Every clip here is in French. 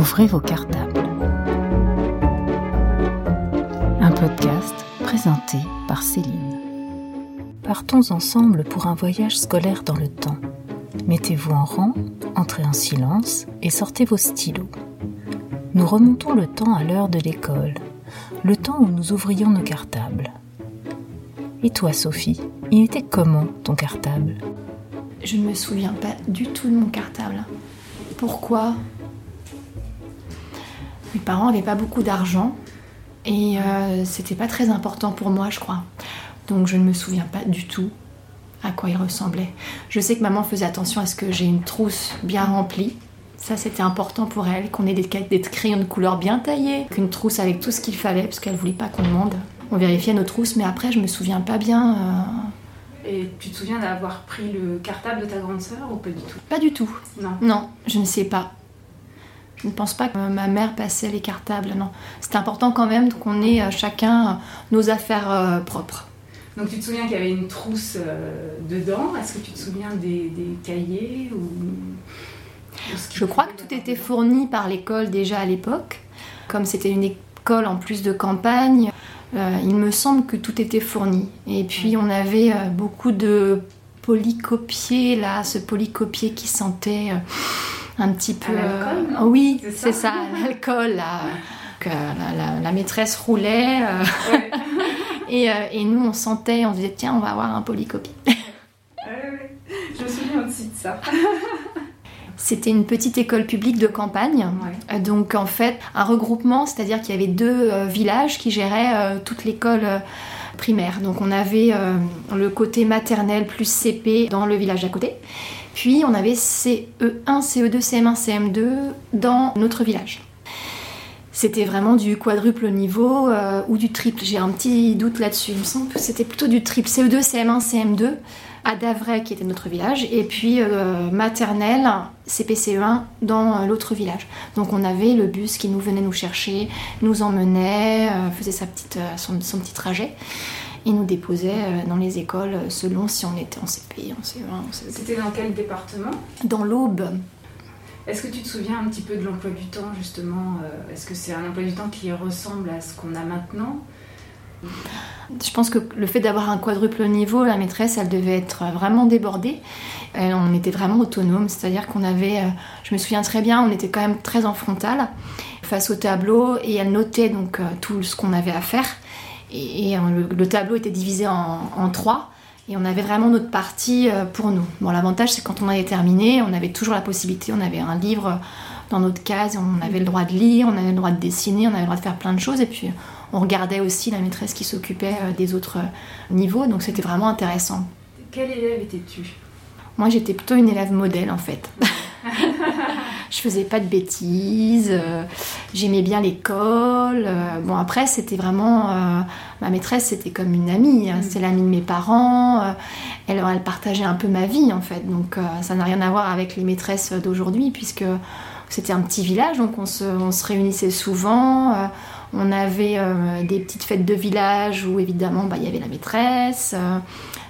Ouvrez vos cartables. Un podcast présenté par Céline. Partons ensemble pour un voyage scolaire dans le temps. Mettez-vous en rang, entrez en silence et sortez vos stylos. Nous remontons le temps à l'heure de l'école, le temps où nous ouvrions nos cartables. Et toi, Sophie, il était comment ton cartable? Je ne me souviens pas du tout de mon cartable. Pourquoi? Mes parents n'avaient pas beaucoup d'argent et euh, c'était pas très important pour moi, je crois. Donc je ne me souviens pas du tout à quoi il ressemblait. Je sais que maman faisait attention à ce que j'ai une trousse bien remplie. Ça, c'était important pour elle, qu'on ait des, des crayons de couleur bien taillés, qu'une trousse avec tout ce qu'il fallait, parce qu'elle voulait pas qu'on demande. On vérifiait nos trousses, mais après, je me souviens pas bien. euh, Et tu te souviens d'avoir pris le cartable de ta grande sœur ou pas du tout? Pas du tout. Non. Non, je ne sais pas. Je ne pense pas que ma mère passait les cartables, non. C'est important quand même qu'on ait euh, chacun euh, nos affaires euh, propres. Donc tu te souviens qu'il y avait une trousse dedans? Est-ce que tu te souviens des, des cahiers ou... Je crois que tout était fourni par l'école déjà à l'époque. Comme c'était une école en plus de campagne, euh, il me semble que tout était fourni. Et puis on avait euh, beaucoup de polycopiers, là, ce polycopier qui sentait euh, un petit peu... l'alcool, non euh, oui, C'est ça ça, l'alcool, la, la- la maîtresse roulait. euh, Ouais. et, euh, et nous, on sentait, on se disait, tiens, on va avoir un polycopie. Ouais. Je me souviens aussi de ça. C'était une petite école publique de campagne. Ouais. Donc en fait, un regroupement, c'est-à-dire qu'il y avait deux euh, villages qui géraient euh, toute l'école euh, primaire. Donc on avait le côté maternel plus CP dans le village d'à côté. Puis on avait CE1, CE2, CM1, CM2 dans notre village. C'était vraiment du quadruple niveau euh, ou du triple. J'ai un petit doute là-dessus. Il me semble que c'était plutôt du triple. E CE2, CM1, CM2 à Davray qui était notre village et puis euh, maternelle CPCE1 dans euh, l'autre village. Donc on avait le bus qui nous venait nous chercher, nous emmenait, faisait sa petite, son petit trajet et nous déposait euh, dans les écoles euh, selon si on était en CP, en CE1, en CE2. C'était dans quel département? Dans l'Aube, Est-ce que tu te souviens un petit peu de l'emploi du temps justement euh, Est-ce que c'est un emploi du temps qui ressemble à ce qu'on a maintenant? Je pense que le fait d'avoir un quadruple niveau, la maîtresse, elle devait être vraiment débordée. On était vraiment autonome, c'est-à-dire qu'on avait, je me souviens très bien, on était quand même très en frontal face au tableau et elle notait donc tout ce qu'on avait à faire. Et, et, euh, le, le tableau était divisé en, en trois. Et on avait vraiment notre partie euh, pour nous. Bon, l'avantage, c'est quand on avait terminé, on avait toujours la possibilité, on avait un livre dans notre case, on avait le droit de lire, on avait le droit de dessiner, on avait le droit de faire plein de choses. Et puis, on regardait aussi la maîtresse qui s'occupait euh, des autres euh, niveaux, donc c'était vraiment intéressant. Quel élève étais-tu? Moi, j'étais plutôt une élève modèle en fait. je faisais pas de bêtises, euh, j'aimais bien l'école. euh, bon, après, c'était vraiment. euh, ma maîtresse, c'était comme une amie, hein, c'était l'amie de mes parents. elle, elle partageait un peu ma vie en fait, donc ça n'a rien à voir avec les maîtresses d'aujourd'hui, puisque c'était un petit village, donc on se, on se réunissait souvent. on avait des petites fêtes de village où évidemment bah, il y avait la maîtresse.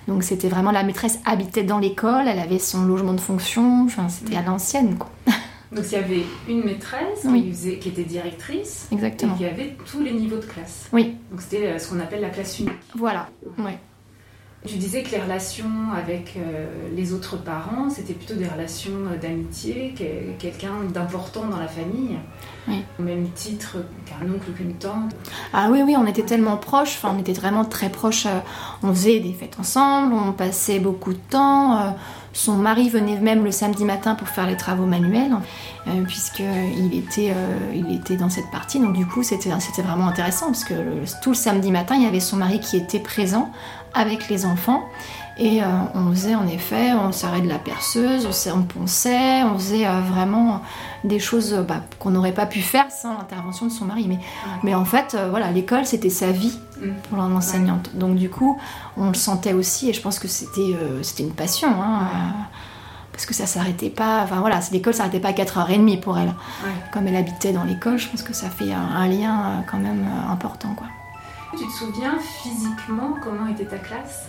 donc c'était vraiment la maîtresse habitait dans l'école, elle avait son logement de fonction, enfin c'était à l'ancienne quoi. Donc il y avait une maîtresse Oui. qui, faisait- qui était directrice Exactement. et qui avait tous les niveaux de classe. Oui, Donc c'était euh, ce qu'on appelle la classe unique. voilà. Ouais. Tu disais que les relations avec euh, les autres parents, c'était plutôt des relations euh, d'amitié, que- quelqu'un d'important dans la famille, Oui. au même titre qu'un oncle qu'une tante. Ah oui, oui, on était tellement proches, enfin, on était vraiment très proches. On faisait des fêtes ensemble, on passait beaucoup de temps. euh, Son mari venait même le samedi matin pour faire les travaux manuels, puisqu'il était, euh, il était dans cette partie. Donc du coup, c'était vraiment intéressant, parce que le- tout le samedi matin, il y avait son mari qui était présent avec les enfants. Et euh, on faisait en effet, on serrait de la perceuse, on, on ponçait, on faisait euh, vraiment des choses euh, bah, qu'on n'aurait pas pu faire sans l'intervention de son mari. Mais, mais en fait, euh, voilà, l'école c'était sa vie Mm. pour l'enseignante. Donc du coup, on le sentait aussi et je pense que c'était euh, une passion. hein, euh, parce que ça s'arrêtait pas, enfin voilà, l'école s'arrêtait pas à 4h30 pour elle. Ouais. Comme elle habitait dans l'école, je pense que ça fait un, un lien euh, quand même euh, important. Quoi. Tu te souviens physiquement comment était ta classe?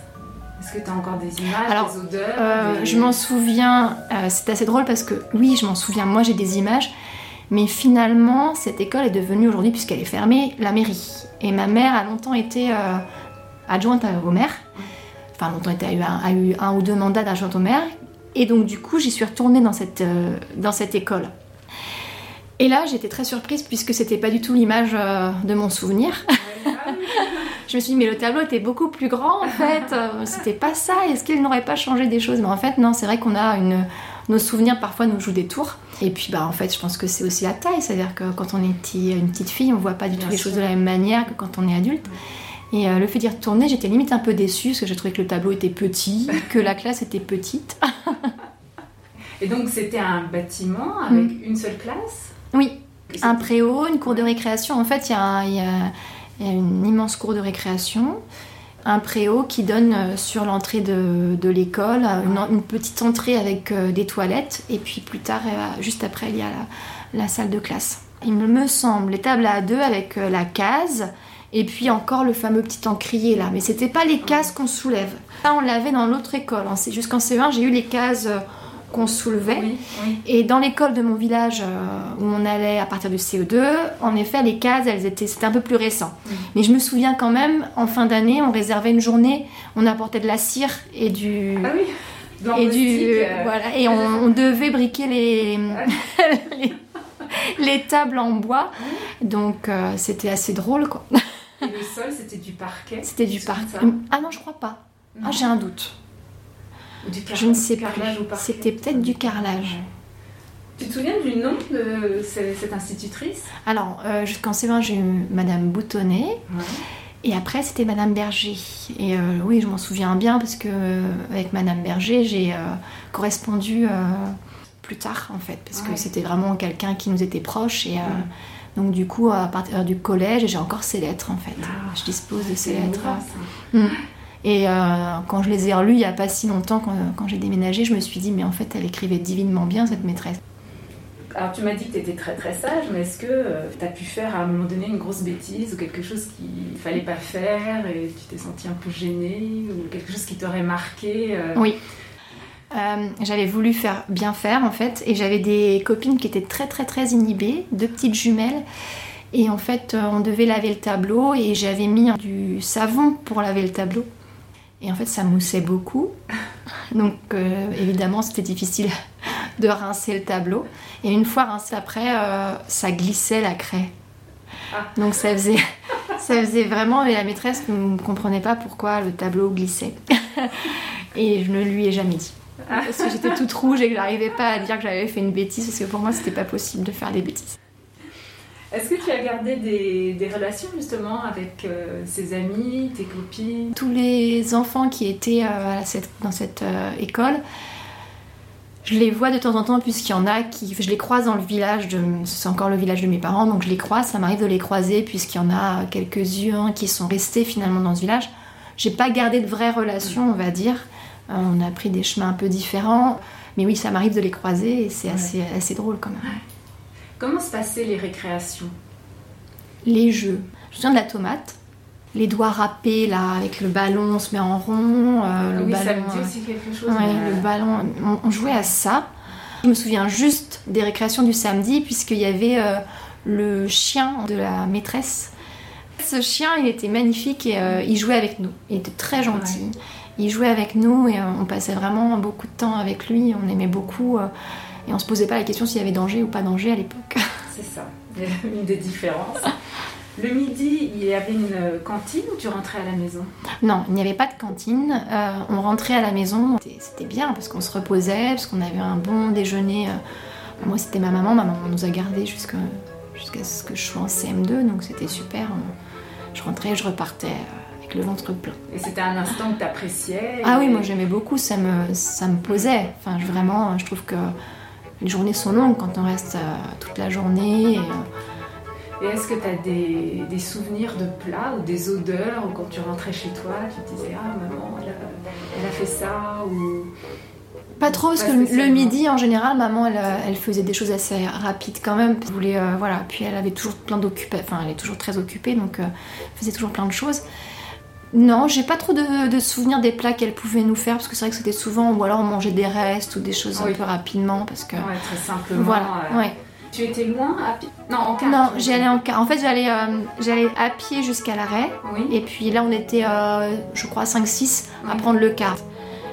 Est-ce que tu as encore des images, Alors, des odeurs Euh, des- Je m'en souviens, euh, c'est assez drôle parce que oui, je m'en souviens, moi j'ai des images, Mais finalement, cette école est devenue aujourd'hui, puisqu'elle est fermée, la mairie. Et ma mère a longtemps été euh, adjointe au maire. Enfin, longtemps été, a, eu un, a eu un ou deux mandats d'adjointe au maire. Et donc, du coup, j'y suis retournée dans cette, euh, dans cette école. Et là, j'étais très surprise puisque c'était pas du tout l'image euh, de mon souvenir. je me suis dit, mais le tableau était beaucoup plus grand en fait. Euh, C'était pas ça. Est-ce qu'il n'aurait pas changé des choses? Mais en fait, non, c'est vrai qu'on a une. Nos souvenirs parfois nous jouent des tours. Et puis, bah, en fait, je pense que c'est aussi la taille. C'est-à-dire que quand on est petit- une petite fille, on voit pas du tout les choses de la même manière que quand on est adulte. Et euh, le fait d'y retourner, j'étais limite un peu déçue parce que je trouvais que le tableau était petit, que la classe était petite. Et donc c'était un bâtiment avec une seule classe? Oui, un préau, une cour de récréation. En fait, il y, a y y une immense cour de récréation, un préau qui donne euh, sur l'entrée de, de l'école, euh, une, une petite entrée avec des toilettes, et puis plus tard, juste après, il y a la, la salle de classe. Il me semble, les tables à deux avec la case, et puis encore le fameux petit encrier là. Mais c'était pas les cases qu'on soulève. Ça, on l'avait dans l'autre école. C- Jusqu'en CE1, j'ai eu les cases euh, qu'on soulevait. Oui, oui. Et dans l'école de mon village euh, où on allait à partir du CE2, en effet, les cases, elles étaient, c'était un peu plus récent. Mais je me souviens quand même, en fin d'année, on réservait une journée, on apportait de la cire et du Ah oui. Blanc et du euh, voilà, et on, on devait briquer les les, les tables en bois. Donc euh, c'était assez drôle quoi. Et le sol, c'était du parquet. C'était du ça Ah non, je crois pas. Non. Ah, j'ai un doute. Ou du car- Je ne sais carrelage plus. parquet. C'était peut-être du carrelage. Tu te souviens du nom de ce- cette institutrice? Alors, euh, jusqu'en C20, j'ai eu Madame Boutonnet. Ouais. Et après, c'était Madame Berger. Et euh, oui, je m'en souviens bien parce que euh, avec Madame Berger, j'ai euh, correspondu plus tard en fait, parce Ouais. que c'était vraiment quelqu'un qui nous était proche. Et. Donc du coup, à partir du collège, j'ai encore ces lettres en fait. Ah. Je dispose de ces lettres. Mm. Et euh, quand je les ai relues il n'y a pas si longtemps, quand, quand j'ai déménagé, je me suis dit, mais en fait, elle écrivait divinement bien cette maîtresse. Alors tu m'as dit que tu étais très très sage, mais est-ce que tu as pu faire à un moment donné une grosse bêtise ou quelque chose qu'il fallait pas faire et tu t'es senti un peu gênée ou quelque chose qui t'aurait marqué euh, Oui. Euh, j'avais voulu faire bien faire en fait et j'avais des copines qui étaient très très très inhibées, deux petites jumelles. Et en fait euh, on devait laver le tableau et j'avais mis du savon pour laver le tableau. Et en fait ça moussait beaucoup. Donc euh, évidemment c'était difficile de rincer le tableau. Et une fois rincé après euh, ça glissait la craie. Ah. donc ça faisait ça faisait vraiment et la maîtresse ne comprenait pas pourquoi le tableau glissait. Et je ne lui ai jamais dit parce que j'étais toute rouge et que j'arrivais pas à dire que j'avais fait une bêtise parce que pour moi c'était pas possible de faire des bêtises. Est-ce que tu as gardé des, des relations justement avec euh, ses amis, tes copines? Tous les enfants qui étaient euh, à cette- dans cette euh, école, je les vois de temps en temps puisqu'il y en a qui, je les croise dans le village de, c'est encore le village de mes parents donc je les croise, ça m'arrive de les croiser puisqu'il y en a quelques-uns qui sont restés finalement dans ce village. J'ai pas gardé de vraies relations on va dire, on a pris des chemins un peu différents, mais oui ça m'arrive de les croiser et c'est Ouais. assez, assez drôle quand même. Comment se passaient les récréations? Les jeux. Je me souviens de la tomate. Les doigts râpés là, avec le ballon, on se met en rond. euh, le Oui, ballon, ça me dit euh, aussi quelque chose. ouais, mais, le euh, ballon. On, on jouait à ça. Je me souviens juste des récréations du samedi, puisqu'il y avait euh, le chien de la maîtresse. Ce chien, il était magnifique et euh, il jouait avec nous. Il était très gentil. Il jouait avec nous et euh, on passait vraiment beaucoup de temps avec lui. On aimait beaucoup. euh, et on se posait pas la question s'il y avait danger ou pas danger à l'époque. C'est ça, une des différences. Le midi, il y avait une cantine où tu rentrais à la maison? Non, il n'y avait pas de cantine. Euh, on rentrait à la maison. C'était- bien parce qu'on se reposait, parce qu'on avait un bon déjeuner. Moi, c'était ma maman. Ma maman nous a gardés jusqu'à ce que je sois en CM2, donc c'était super. Je rentrais, je repartais avec le ventre plein. Et c'était un instant que tu appréciais Ah oui, moi j'aimais beaucoup, ça me, ça me posait. Enfin, je- vraiment, je trouve que les journées sont longues quand on reste euh, toute la journée. et, euh, Et est-ce que tu as des, des souvenirs de plats ou des odeurs ou quand tu rentrais chez toi, tu te disais Ah, maman, elle a, elle a fait ça ou... Pas trop, parce que le- midi, en général, maman, elle, euh, elle faisait des choses assez rapides quand même. Elle voulait, euh, voilà. Puis elle avait toujours plein d'occupations, enfin, elle est toujours très occupée, donc euh, elle faisait toujours plein de choses. Non, j'ai pas trop de, de souvenirs des plats qu'elle pouvait nous faire, parce que c'est vrai que c'était souvent, ou alors on mangeait des restes ou des choses Oui. un peu rapidement, parce que. Ouais, très simplement. Voilà, euh, ouais. Tu étais loin à pied? Non, en car. Non, j'y allais en car. En fait, j'allais euh, j'allais à pied jusqu'à l'arrêt. Oui. Et puis là, on était, euh, je crois, 5-6 à prendre le car.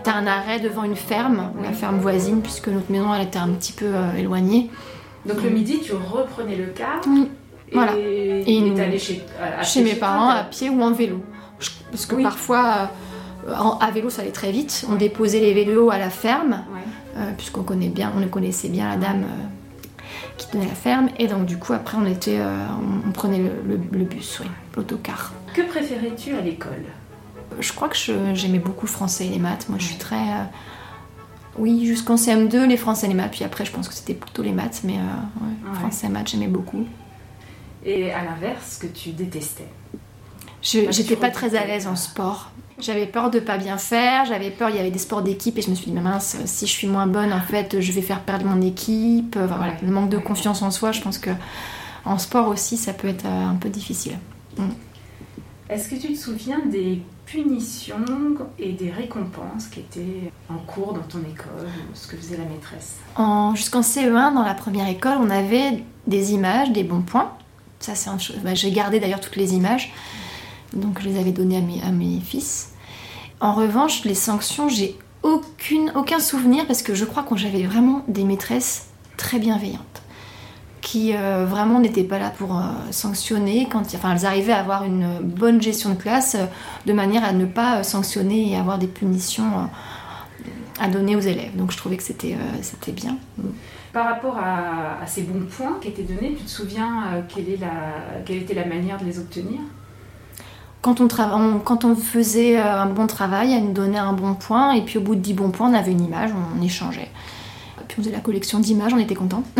T'as un arrêt devant une ferme, la ferme voisine, puisque notre maison, elle était un petit peu éloignée. Donc le midi, tu reprenais le car Oui. et Voilà. et Et nous- t'allais chez, à- à Chez mes parents, à pied ou en vélo. Parce que Oui. parfois, euh, en- à vélo, ça allait très vite. On déposait les vélos à la ferme. Ouais. euh, puisqu'on connaît bien, on connaissait bien la dame euh, qui tenait la ferme, et donc du coup après on était, euh, on, on prenait le, le- le bus, oui, l'autocar. Que préférais-tu à l'école? Je crois que j'aimais beaucoup le français et les maths. Moi je suis très, oui, jusqu'en CM2 les français et les maths, puis après je pense que c'était plutôt les maths, mais ouais, Ouais. français et maths j'aimais beaucoup. Et à l'inverse, que tu détestais? J'étais pas très à l'aise en sport. J'avais peur de pas bien faire, j'avais peur, il y avait des sports d'équipe et je me suis dit, mais mince, si je suis moins bonne, en fait, je vais faire perdre mon équipe. Enfin, voilà, Ouais. le manque de confiance en soi, je pense que en sport aussi, ça peut être euh, un peu difficile. Est-ce que tu te souviens des punitions et des récompenses qui étaient en cours dans ton école, ce que faisait la maîtresse? En, jusqu'en CE1, dans la première école, on avait des images, des bons points. Ça, c'est un bah, J'ai gardé d'ailleurs toutes les images, donc je les avais données à mes, mes fils. En revanche, les sanctions, j'ai aucune, aucun souvenir parce que je crois qu'on j'avais vraiment des maîtresses très bienveillantes qui euh, vraiment n'étaient pas là pour euh, sanctionner quand enfin elles arrivaient à avoir une bonne gestion de classe euh, de manière à ne pas sanctionner et avoir des punitions à donner aux élèves. Donc je trouvais que c'était c'était bien. Par rapport à, à ces bons points qui étaient donnés, tu te souviens quelle, est la, quelle était la manière de les obtenir? Quand on, trava- on- quand on faisait euh, un bon travail, elle nous donnait un bon point, et puis au bout de 10 bons points, on avait une image, on échangeait. Puis on faisait la collection d'images, on était contents.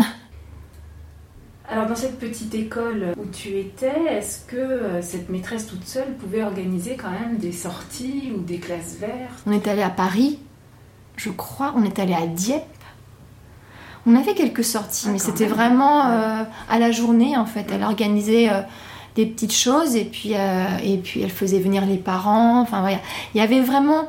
Alors dans cette petite école où tu étais, est-ce que euh, cette maîtresse toute seule pouvait organiser quand même des sorties ou des classes vertes? On est allé à Paris, je crois, on est allé à Dieppe. On a fait quelques sorties, Ah, mais quand c'était vraiment euh, à la journée en fait. Elle organisait euh, des petites choses et puis, euh, et puis elle faisait venir les parents. Enfin voilà, il y avait vraiment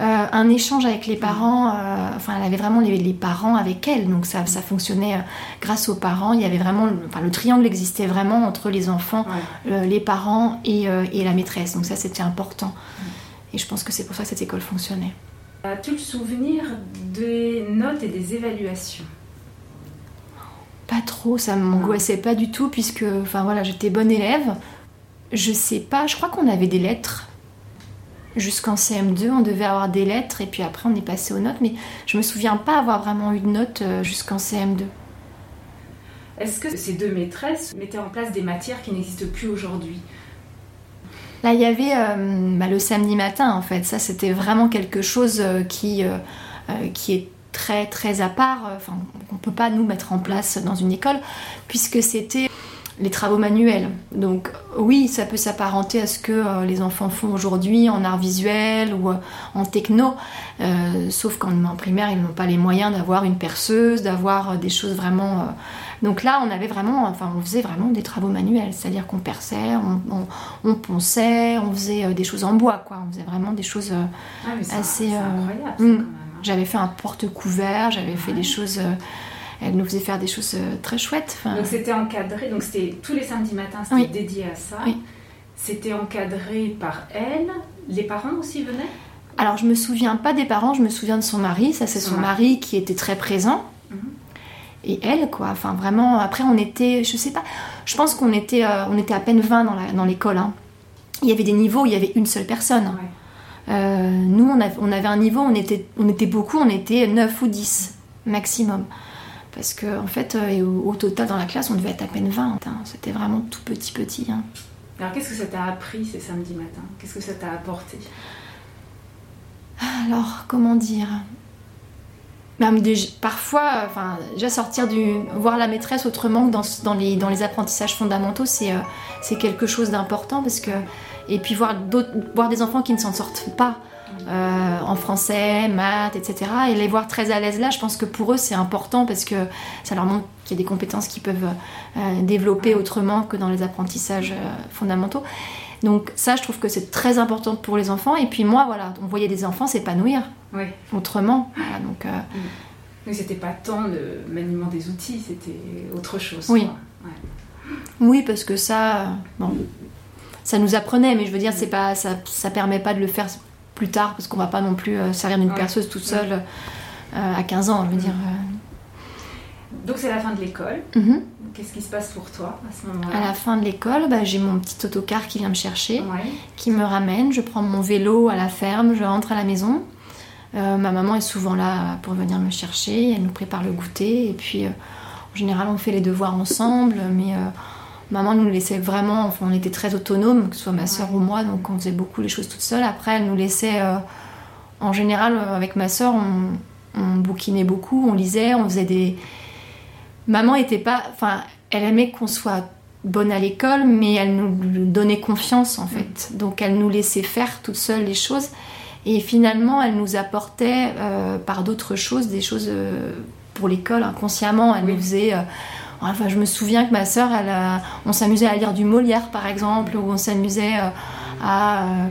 euh, un échange avec les parents. euh, enfin, elle avait vraiment les, les parents avec elle, donc ça, ça fonctionnait grâce aux parents. Il y avait vraiment, le- enfin le triangle existait vraiment entre les enfants, Ouais. euh, les parents et, euh, et la maîtresse. Donc ça c'était important. Et je pense que c'est pour ça que cette école fonctionnait. As-tu le souvenir des notes et des évaluations? Pas trop, ça m'angoissait pas du tout puisque, enfin voilà, j'étais bonne élève. Je sais pas, je crois qu'on avait des lettres. Jusqu'en CM2, on devait avoir des lettres et puis après on est passé aux notes, mais je me souviens pas avoir vraiment eu de notes euh, jusqu'en CM2. Est-ce que ces deux maîtresses mettaient en place des matières qui n'existent plus aujourd'hui? Là, il y avait euh, bah, le samedi matin en fait. Ça, c'était vraiment quelque chose euh, qui, euh, qui est très très à part. euh, Enfin, qu'on peut pas nous mettre en place dans une école puisque c'était les travaux manuels. Donc oui, ça peut s'apparenter à ce que euh, les enfants font aujourd'hui en art visuel ou euh, en techno, euh, sauf qu'en en primaire, ils n'ont pas les moyens d'avoir une perceuse, d'avoir des choses vraiment... Donc là, on avait vraiment, enfin, on faisait vraiment des travaux manuels, c'est-à-dire qu'on perçait, on, on- on ponçait, on faisait des choses en bois, quoi. On faisait vraiment des choses... Ah, mais Assez, c'est incroyable ça, quand même. J'avais fait un porte-couvert, j'avais fait des choses... euh, elle nous faisait faire des choses euh, très chouettes. enfin, Donc c'était encadré, donc c'était tous les samedis matins, c'était Oui. dédié à ça. Oui. C'était encadré par elle. Les parents aussi venaient? Alors, je me souviens pas des parents, je me souviens de son mari. Ça, c'est Son son mari. mari qui était très présent. Mhm. Et elle, quoi. Enfin, vraiment, après, on était, je sais pas, je pense qu'on était, euh, on était à peine 20 dans l'école. hein. Il y avait des niveaux où il y avait une seule personne. Ouais. Euh, nous, on avait, on avait un niveau, on était, on était beaucoup, on était 9 ou 10 maximum. Parce que, en fait, euh, et au, au total, dans la classe, on devait être à peine 20. hein. C'était vraiment tout petit, petit. hein. Alors qu'est-ce que ça t'a appris ces samedis matins? Qu'est-ce que ça t'a apporté? Alors, comment dire? Même parfois, enfin, déjà sortir du. voir la maîtresse autrement que dans, dans, les, dans les apprentissages fondamentaux, c'est euh, c'est quelque chose d'important parce que. Et puis voir, des enfants qui ne s'en sortent pas euh, en français, maths, etc. Et les voir très à l'aise là, je pense que pour eux c'est important parce que ça leur montre qu'il y a des compétences qu'ils peuvent euh, développer autrement que dans les apprentissages euh, fondamentaux. Donc ça, je trouve que c'est très important pour les enfants. Et puis moi, voilà, on voyait des enfants s'épanouir Oui. autrement. Voilà, donc, euh, Mais c'était pas tant le maniement des outils, c'était autre chose. Oui. Ouais. Oui, parce que ça, bon, ça nous apprenait, mais je veux dire, c'est pas, ça, ça permet pas de le faire plus tard, parce qu'on va pas non plus euh, servir d'une Ouais. perceuse toute seule euh, à 15 ans, je veux dire. Donc c'est la fin de l'école. euh. Mhm. Qu'est-ce qui se passe pour toi à ce À moment-là la fin de l'école, bah, j'ai mon petit autocar qui vient me chercher, Ouais. qui me ramène. Je prends mon vélo à la ferme, je rentre à la maison. Euh, ma maman est souvent là pour venir me chercher. Elle nous prépare le goûter. Et puis, euh, en général, on fait les devoirs ensemble. Mais euh, maman nous laissait vraiment. Enfin, on était très autonomes, que ce soit ma soeur ou moi. Donc, on faisait beaucoup les choses toute seule. Après, elle nous laissait. euh, en général, euh, avec ma soeur, on, on bouquinait beaucoup, on lisait, on faisait des. Maman était pas. Enfin, elle aimait qu'on soit bonne à l'école, mais elle nous donnait confiance en fait. Donc elle nous laissait faire toute seule les choses. Et finalement, elle nous apportait euh, par d'autres choses, des choses euh, pour l'école inconsciemment. Elle Oui. nous faisait. Euh, enfin, je me souviens que ma sœur, elle, a- on s'amusait à lire du Molière par exemple, ou on s'amusait euh, à. euh,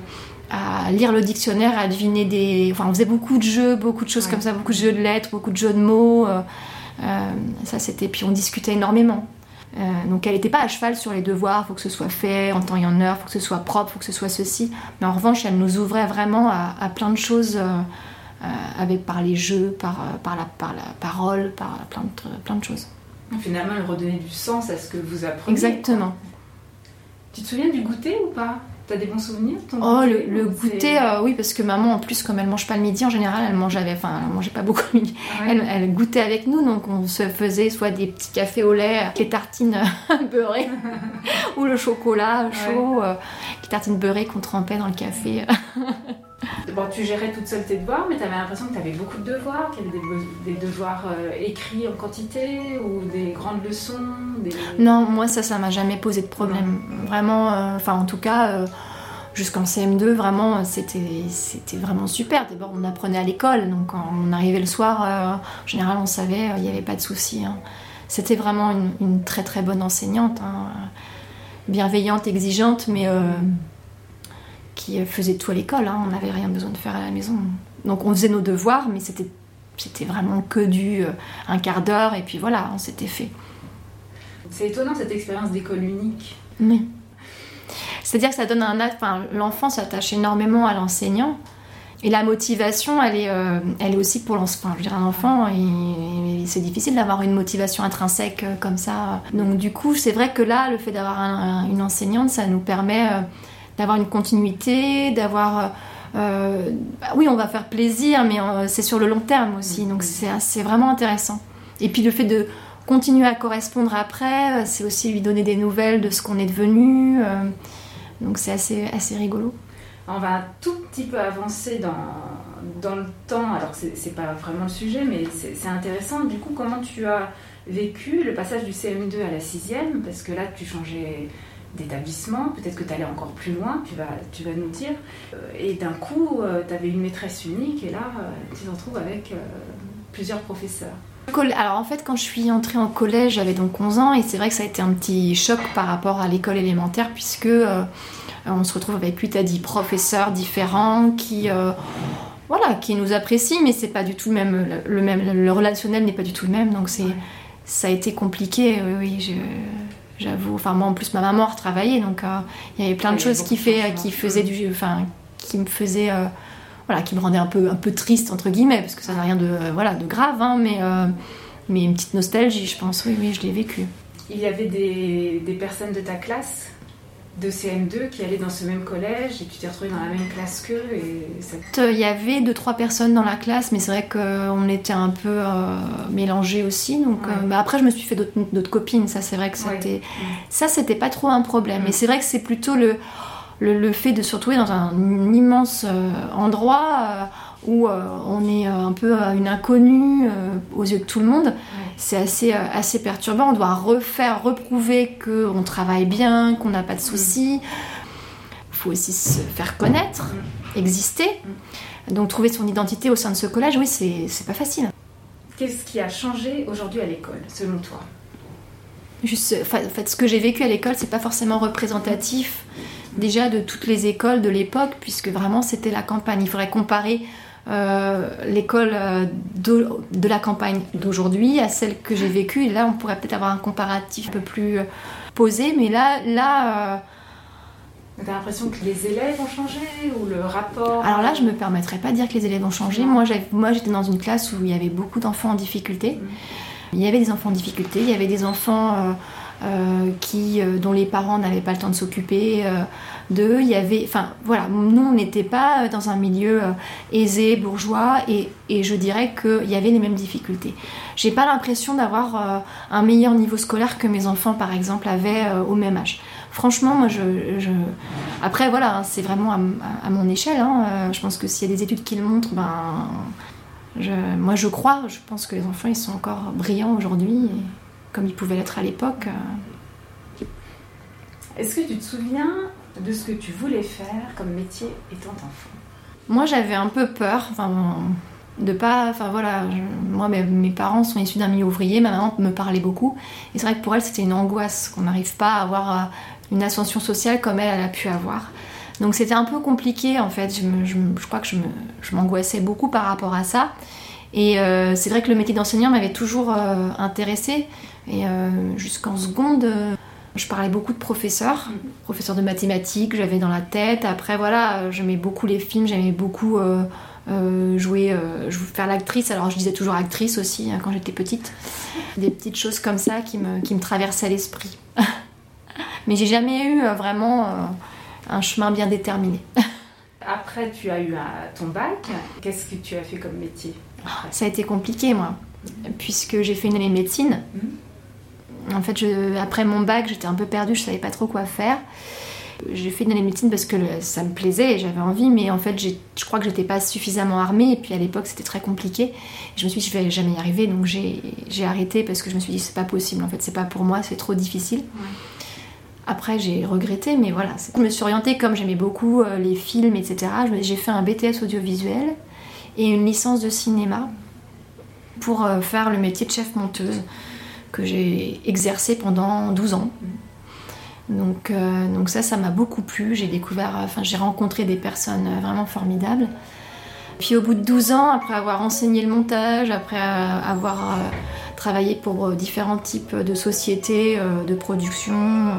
à lire le dictionnaire, à deviner des. Enfin, on faisait beaucoup de jeux, beaucoup de choses Ouais. comme ça, beaucoup de jeux de lettres, beaucoup de jeux de mots. euh, euh, ça, c'était. Puis on discutait énormément. Euh, donc elle n'était pas à cheval sur les devoirs, faut que ce soit fait en temps et en heure, faut que ce soit propre, faut que ce soit ceci. Mais en revanche, elle nous ouvrait vraiment à, à plein de choses, euh, euh, avec par les jeux, par, euh, par, la, par la parole, par plein de, plein de choses. Finalement, elle redonnait du sens à ce que vous appreniez. Exactement. Tu te souviens du goûter ou pas? T'as des bons souvenirs ton Oh, le, goûter le euh, oui, parce que maman, en plus, comme elle mange pas le midi, en général, elle mange avec, enfin, elle mangeait pas beaucoup le midi. Ah ouais. Elle, elle goûtait avec nous, donc on se faisait soit des petits cafés au lait, avec les tartines beurrées, ou le chocolat chaud, euh, les tartines beurrées qu'on trempait dans le café. Bon, tu gérais toute seule tes devoirs, mais t'avais l'impression que t'avais beaucoup de devoirs, qu'il y avait des, devoirs euh, écrits en quantité ou des grandes leçons. Des... Non, moi ça, ça m'a jamais posé de problème. Vraiment, euh, enfin en tout cas, euh, jusqu'en CM2, vraiment, c'était vraiment super. D'abord, on apprenait à l'école, donc quand on arrivait le soir, euh, en général, on savait, euh, il n'y avait pas de souci. hein. C'était vraiment une, une très très bonne enseignante, hein, bienveillante, exigeante, mais euh, qui faisait tout à l'école. hein. On n'avait rien besoin de faire à la maison. Donc on faisait nos devoirs, mais c'était c'était vraiment que du euh, un quart d'heure et puis voilà, on s'était fait. C'est étonnant cette expérience d'école unique. Oui. C'est-à-dire que ça donne un... Enfin, l'enfant s'attache énormément à l'enseignant. Et la motivation, elle est, euh, elle est aussi pour l'enfant. Enfin, je veux dire, un enfant, c'est difficile d'avoir une motivation intrinsèque euh, comme ça. Donc du coup, c'est vrai que là, le fait d'avoir un- un- une enseignante, ça nous permet euh, d'avoir une continuité, d'avoir... euh, bah oui, on va faire plaisir, mais euh, c'est sur le long terme aussi. Donc c'est vraiment intéressant. Et puis le fait de continuer à correspondre après, euh, c'est aussi lui donner des nouvelles de ce qu'on est devenu. euh, donc c'est assez, assez rigolo. On va un tout petit peu avancer dans, dans le temps. Alors, c'est pas vraiment le sujet, mais c'est c'est intéressant. Du coup, comment tu as vécu le passage du CM2 à la 6e Parce que là, tu changeais d'établissement, peut-être que tu allais encore plus loin, tu vas, tu vas nous dire. Euh, Et d'un coup, tu avais une maîtresse unique, et là, euh, tu te retrouves avec euh, plusieurs professeurs. Alors en fait, quand je suis entrée en collège, j'avais donc 11 ans et c'est vrai que ça a été un petit choc par rapport à l'école élémentaire puisque euh, on se retrouve avec 8 à 10 professeurs différents qui, euh, voilà, qui nous apprécient, mais c'est pas du tout le même, le, le même, le relationnel n'est pas du tout le même, donc c'est, Ouais. ça a été compliqué. Oui, oui, je- j'avoue. Enfin moi en plus ma maman retravaillait, donc euh, il y avait plein de choses qui fait, faisaient du, enfin qui me faisaient euh, voilà, qui me rendait un peu, un peu triste entre guillemets, parce que ça n'a rien de, euh, voilà, de grave, hein, mais, euh, mais une petite nostalgie, je pense. Oui, oui, je l'ai vécu. Il y avait des, des personnes de ta classe de CM2 qui allaient dans ce même collège et tu t'es retrouvée dans la même classe qu'eux et ça Il y avait deux trois personnes dans la classe, mais c'est vrai qu'on était un peu euh, mélangés aussi. Donc Ouais. euh, bah, après, je me suis fait d'autres copines. Ça, c'est vrai que Ouais. c'était ça, c'était pas trop un problème. Mais c'est vrai que c'est plutôt le, le le fait de se retrouver dans un immense euh, endroit où on est un peu une inconnue aux yeux de tout le monde. C'est assez, euh, assez perturbant. On doit refaire, reprouver qu'on travaille bien, qu'on n'a pas de soucis. Il faut aussi se faire connaître, exister. Donc trouver son identité au sein de ce collège, oui, c'est pas facile. Qu'est-ce qui a changé aujourd'hui à l'école, selon toi? Juste, euh, en fait, ce que j'ai vécu à l'école, c'est pas forcément représentatif déjà de toutes les écoles de l'époque, puisque vraiment c'était la campagne. Il faudrait comparer l'école de, de, la campagne d'aujourd'hui à celle que j'ai vécue. Et là, on pourrait peut-être avoir un comparatif un peu plus posé, mais là, là T'as l'impression que les élèves ont changé ou le rapport Alors là, je me permettrais pas de dire que les élèves ont changé. Moi, j'étais dans une classe où il y avait beaucoup d'enfants en difficulté. Mm. Il y avait des enfants en difficulté, il y avait des enfants euh, euh, qui, euh, dont les parents n'avaient pas le temps de s'occuper d'eux. Il y avait, enfin voilà, nous on n'était pas dans un milieu aisé, bourgeois, et, je dirais qu'il y avait les mêmes difficultés. J'ai pas l'impression d'avoir un meilleur niveau scolaire que mes enfants, par exemple, avaient au même âge. Franchement, moi, je, après voilà, hein, c'est vraiment à, mon échelle. Hein. je pense que s'il y a des études qui le montrent, ben moi, je crois, je pense que les enfants, ils sont encore brillants aujourd'hui, comme ils pouvaient l'être à l'époque. Euh. Est-ce que tu te souviens de ce que tu voulais faire comme métier étant enfant Moi, j'avais un peu peur, enfin, de pas, enfin voilà, moi, mes, parents sont issus d'un milieu ouvrier, ma maman me parlait beaucoup, et c'est vrai que pour elle, c'était une angoisse qu'on n'arrive pas à avoir euh, une ascension sociale comme elle, elle a pu avoir. Donc c'était un peu compliqué en fait. Je, crois que je m'angoissais beaucoup par rapport à ça. Et euh, c'est vrai que le métier d'enseignant m'avait toujours euh, intéressée. Et euh, jusqu'en seconde, je parlais beaucoup de professeurs, professeurs de mathématiques, j'avais dans la tête. Après voilà, j'aimais beaucoup les films, j'aimais beaucoup jouer, faire l'actrice. Alors je disais toujours actrice aussi hein, quand j'étais petite. Des petites choses comme ça qui me, qui me traversaient l'esprit. Mais j'ai jamais eu vraiment un chemin bien déterminé. Après, tu as eu ton bac. Qu'est-ce que tu as fait comme métier Ça a été compliqué, moi, puisque j'ai fait une année de médecine. Mhm. En fait, après mon bac, j'étais un peu perdue, je savais pas trop quoi faire. J'ai fait une année de médecine parce que ça me plaisait et j'avais envie, mais en fait, je crois que j'étais pas suffisamment armée. Et puis à l'époque, c'était très compliqué. je me suis dit, je vais jamais y arriver, donc j'ai arrêté parce que je me suis dit, c'est pas possible. En fait, c'est pas pour moi, c'est trop difficile. Après, j'ai regretté, mais voilà. Je me suis orientée comme j'aimais beaucoup euh, les films, etc. J'ai fait un BTS audiovisuel et une licence de cinéma pour euh, faire le métier de chef monteuse que j'ai exercé pendant 12 ans. Donc, euh, donc ça, ça m'a beaucoup plu. J'ai découvert, enfin, j'ai rencontré des personnes vraiment formidables. Puis au bout de 12 ans, après avoir enseigné le montage, après avoir travaillé pour euh, différents types de sociétés, euh, de production, euh,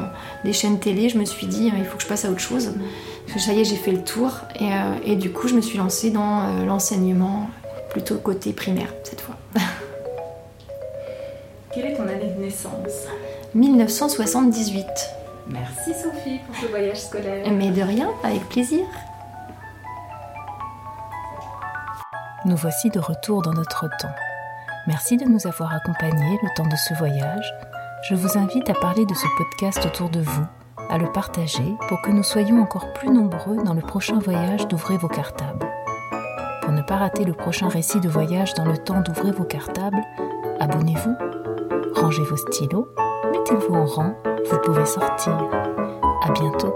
des chaînes télé, je me suis dit, il faut que je passe à autre chose. Ça y est, j'ai fait le tour. Et, du coup, je me suis lancée dans l'enseignement, plutôt côté primaire cette fois. Quelle est ton année de naissance 1978. Merci Sophie pour ce voyage scolaire. Mais de rien, avec plaisir. Nous voici de retour dans notre temps. Merci de nous avoir accompagnés le temps de ce voyage. Je vous invite à parler de ce podcast autour de vous, à le partager pour que nous soyons encore plus nombreux dans le prochain voyage d'Ouvrez vos cartables. Pour ne pas rater le prochain récit de voyage dans le temps d'Ouvrez vos cartables, abonnez-vous, rangez vos stylos, mettez-vous en rang, vous pouvez sortir. À bientôt.